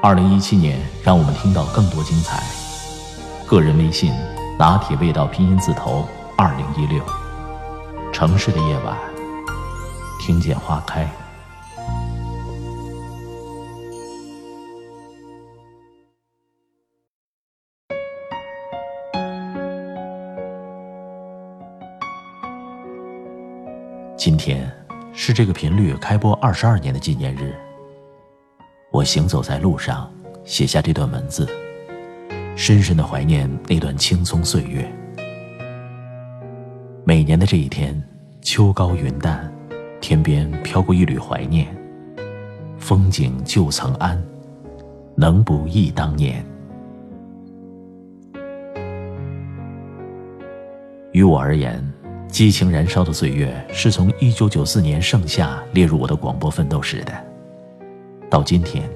二零一七年让我们听到更多精彩。个人微信：拿铁味道拼音字头二零一六。城市的夜晚，听见花开。今天是这个频率开播二十二年的纪念日。我行走在路上，写下这段文字，深深的怀念那段青葱岁月。每年的这一天，秋高云淡，天边飘过一缕怀念。风景旧曾谙，能不忆当年？于我而言，激情燃烧的岁月是从一九九四年盛夏列入我的广播奋斗史的。到今天，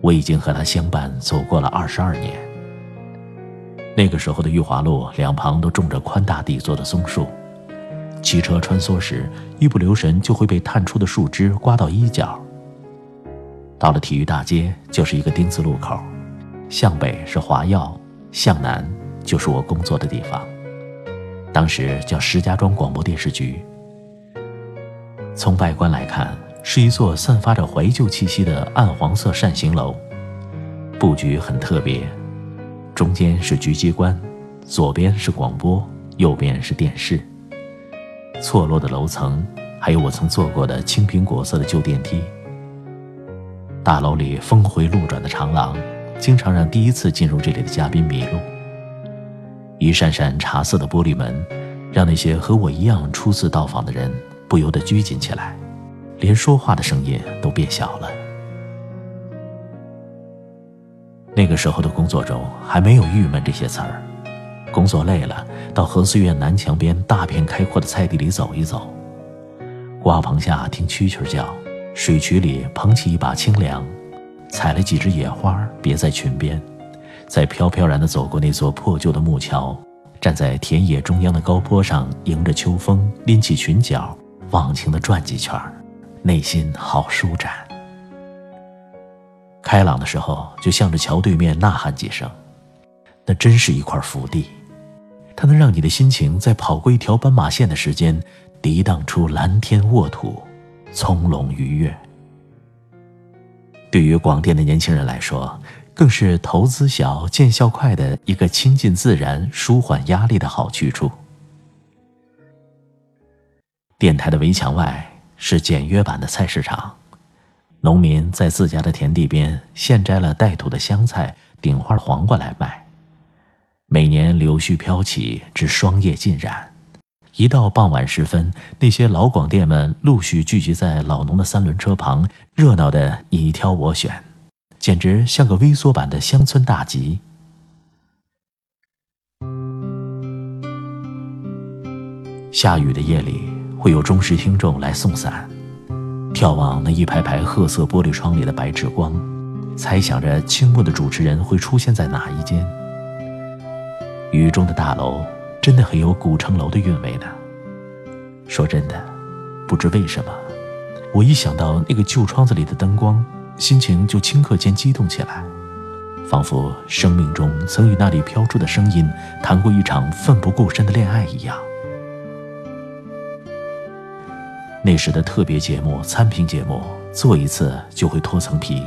我已经和他相伴走过了二十二年。那个时候的裕华路两旁都种着宽大地座的松树，骑车穿梭时，一不留神就会被探出的树枝刮到衣角。到了体育大街，就是一个丁字路口，向北是华药，向南就是我工作的地方。当时叫石家庄广播电视局。从外观来看，是一座散发着怀旧气息的暗黄色扇形楼，布局很特别，中间是局机关，左边是广播，右边是电视。错落的楼层，还有我曾坐过的青苹果色的旧电梯。大楼里峰回路转的长廊，经常让第一次进入这里的嘉宾迷路。一扇扇茶色的玻璃门，让那些和我一样初次到访的人不由得拘谨起来，连说话的声音都变小了。那个时候的工作中还没有“郁闷”这些词儿，工作累了，到和穗院南墙边大片开阔的菜地里走一走，瓜棚下听蛐蛐叫，水渠里捧起一把清凉，采了几枝野花别在裙边。再飘飘然地走过那座破旧的木桥，站在田野中央的高坡上，迎着秋风，拎起裙角，忘情地转几圈内心好舒展。开朗的时候，就向着桥对面呐喊几声，那真是一块福地，它能让你的心情在跑过一条斑马线的时间，涤荡出蓝天沃土，从容愉悦。对于广电的年轻人来说，更是投资小、见效快的一个亲近自然、舒缓压力的好去处。电台的围墙外是简约版的菜市场，农民在自家的田地边现摘了带土的香菜、顶花黄瓜来卖。每年柳絮飘起，至霜叶尽染。一到傍晚时分，那些老广电们陆续聚集在老农的三轮车旁，热闹的你挑我选。简直像个微缩版的乡村大集。下雨的夜里，会有忠实听众来送伞，眺望那一排排褐色玻璃窗里的白炽光，猜想着清末的主持人会出现在哪一间。雨中的大楼真的很有古城楼的韵味呢。说真的，不知为什么，我一想到那个旧窗子里的灯光。心情就顷刻间激动起来，仿佛生命中曾与那里飘出的声音谈过一场奋不顾身的恋爱一样。那时的特别节目、参评节目，做一次就会脱层皮。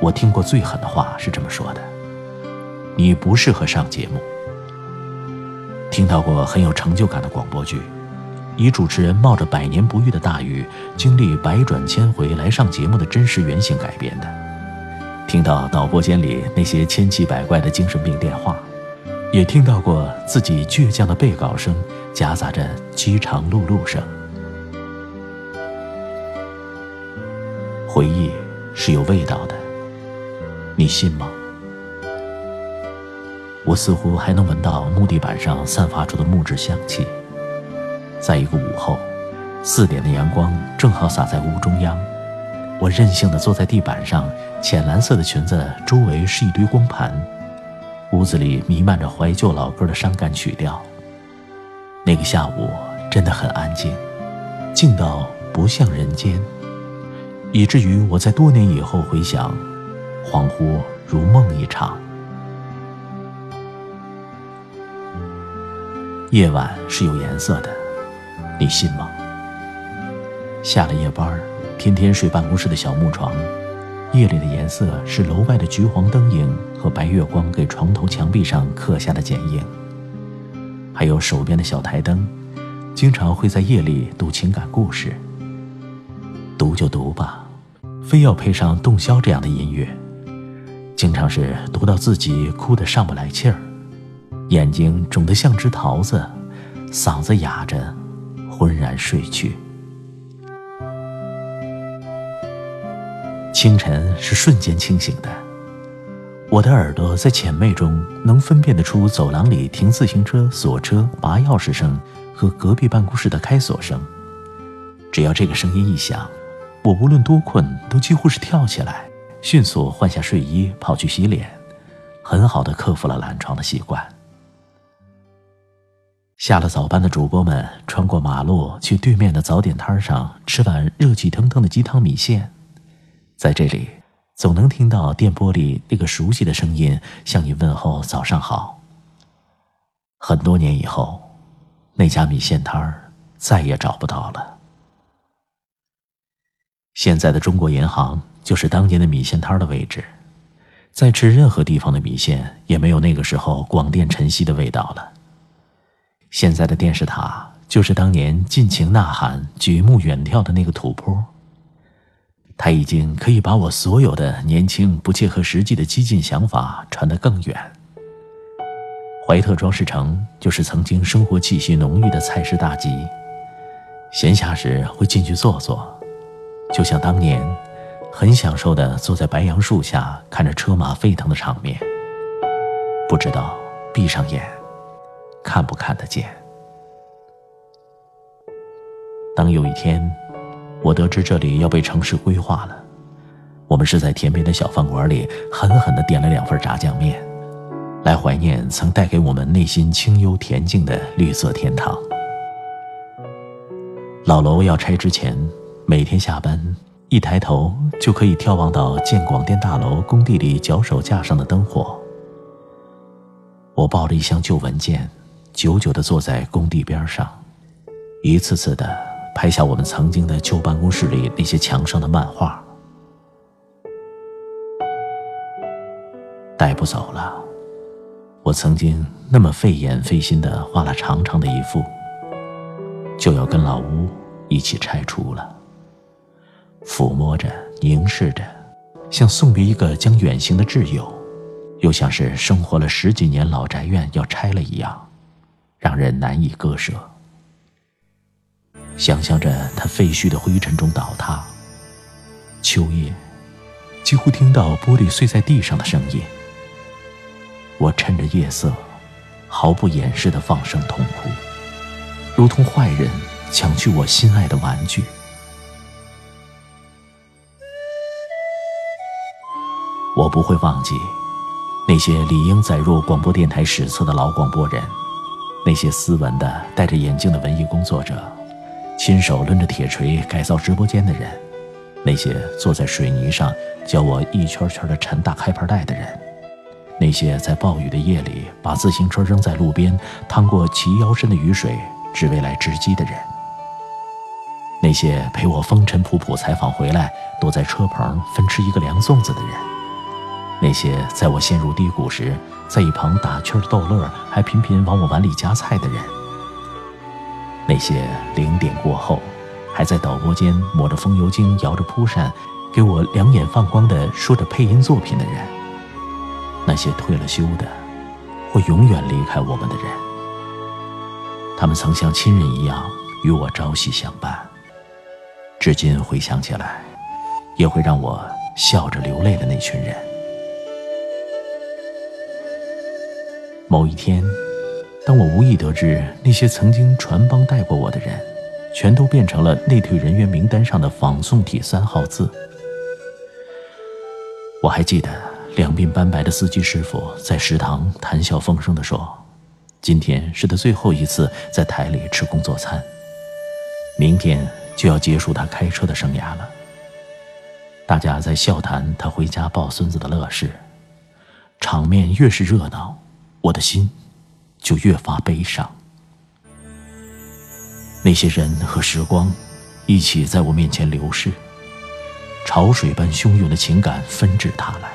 我听过最狠的话是这么说的：“你不适合上节目。”听到过很有成就感的广播剧。以主持人冒着百年不遇的大雨，经历百转千回来上节目的真实原型改编的。听到导播间里那些千奇百怪的精神病电话，也听到过自己倔强的背稿声，夹杂着饥肠辘辘声。回忆是有味道的，你信吗？我似乎还能闻到木地板上散发出的木质香气。在一个午后，四点的阳光正好洒在屋中央，我任性的坐在地板上，浅蓝色的裙子周围是一堆光盘，屋子里弥漫着怀旧老歌的伤感曲调。那个下午真的很安静，静到不像人间。以至于我在多年以后回想，恍惚如梦一场。夜晚是有颜色的，你信吗？下了夜班，天天睡办公室的小木床，夜里的颜色是楼外的橘黄灯影和白月光给床头墙壁上刻下的剪影。还有手边的小台灯，经常会在夜里读情感故事。读就读吧，非要配上洞箫这样的音乐，经常是读到自己哭得上不来气儿，眼睛肿得像只桃子，嗓子哑着，昏然睡去。清晨是瞬间清醒的，我的耳朵在浅昧中能分辨得出走廊里停自行车锁车、拔钥匙声和隔壁办公室的开锁声，只要这个声音一响。我无论多困，都几乎是跳起来，迅速换下睡衣，跑去洗脸，很好的克服了懒床的习惯。下了早班的主播们穿过马路，去对面的早点摊上吃碗热气腾腾的鸡汤米线，在这里总能听到电波里那个熟悉的声音向你问候早上好。很多年以后，那家米线摊儿再也找不到了。现在的中国银行就是当年的米线摊的位置，再吃任何地方的米线也没有那个时候广电晨曦的味道了。现在的电视塔就是当年尽情呐喊、举目远眺的那个土坡。它已经可以把我所有的年轻不切合实际的激进想法传得更远。怀特装饰城就是曾经生活气息浓郁的菜市大集，闲暇时会进去坐坐。就像当年，很享受的坐在白杨树下看着车马沸腾的场面。不知道闭上眼，看不看得见？当有一天，我得知这里要被城市规划了，我们是在田边的小饭馆里狠狠地点了两份炸酱面，来怀念曾带给我们内心清幽恬静的绿色天堂。老楼要拆之前。每天下班，一抬头就可以眺望到建广电大楼工地里脚手架上的灯火。我抱着一箱旧文件，久久地坐在工地边上，一次次地拍下我们曾经的旧办公室里那些墙上的漫画。带不走了，我曾经那么费眼费心地画了长长的一幅，就要跟老吴一起拆除了。抚摸着，凝视着，像送别一个将远行的挚友，又像是生活了十几年老宅院要拆了一样，让人难以割舍。想象着它废墟的灰尘中倒塌，秋夜，几乎听到玻璃碎在地上的声音。我趁着夜色，毫不掩饰的放声痛哭，如同坏人抢去我心爱的玩具。我不会忘记那些理应载入广播电台史册的老广播人，那些斯文的戴着眼镜的文艺工作者，亲手抡着铁锤改造直播间的人，那些坐在水泥上教我一圈圈的缠大开盘带的人，那些在暴雨的夜里把自行车扔在路边趟过齐腰深的雨水只为来值机的人，那些陪我风尘仆仆采访回来躲在车棚分吃一个凉粽子的人。那些在我陷入低谷时，在一旁打趣逗乐，还频频往我碗里夹菜的人；那些零点过后，还在导播间抹着风油精、摇着蒲扇，给我两眼放光的说着配音作品的人；那些退了休的，会永远离开我们的人，他们曾像亲人一样与我朝夕相伴，至今回想起来，也会让我笑着流泪的那群人。某一天，当我无意得知那些曾经传帮带过我的人，全都变成了内退人员名单上的仿宋体三号字，我还记得两鬓斑白的司机师傅在食堂谈笑风生地说：“今天是他最后一次在台里吃工作餐，明天就要结束他开车的生涯了。”大家在笑谈他回家抱孙子的乐事，场面越是热闹，我的心就越发悲伤。那些人和时光，一起在我面前流逝，潮水般汹涌的情感纷至沓来，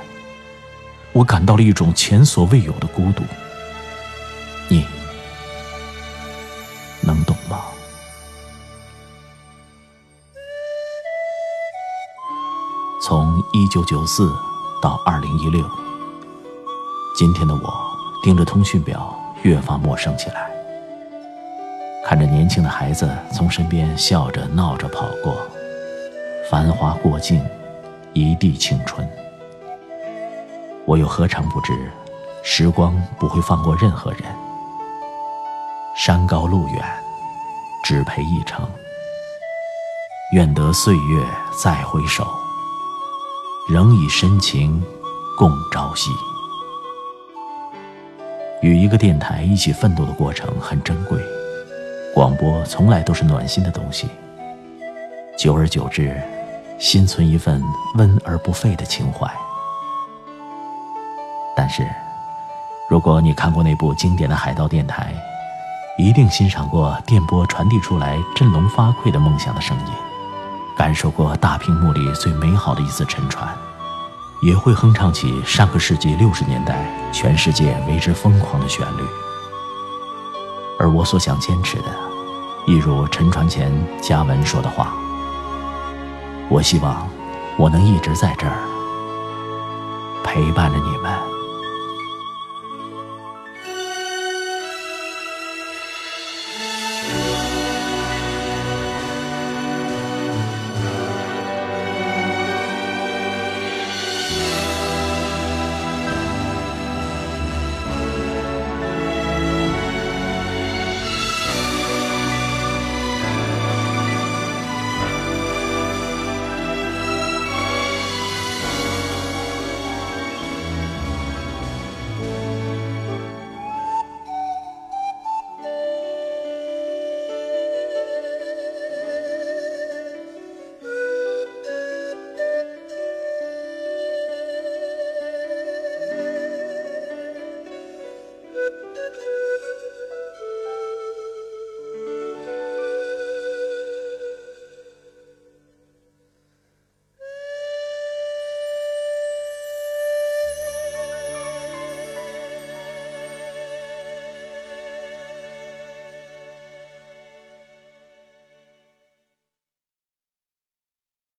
我感到了一种前所未有的孤独。你能懂吗？从一九九四到二零一六，今天的我盯着通讯表，越发陌生起来。看着年轻的孩子从身边笑着闹着跑过，繁华过尽，一地青春。我又何尝不知，时光不会放过任何人。山高路远，只陪一程。愿得岁月再回首。仍以深情共朝夕。与一个电台一起奋斗的过程很珍贵，广播从来都是暖心的东西。久而久之，心存一份温而不沸的情怀。但是，如果你看过那部经典的海盗电台，一定欣赏过电波传递出来振聋发聩的梦想的声音。感受过大屏幕里最美好的一次沉船，也会哼唱起上个世纪六十年代全世界为之疯狂的旋律。而我所想坚持的，一如沉船前嘉文说的话：“我希望我能一直在这儿陪伴着你们。”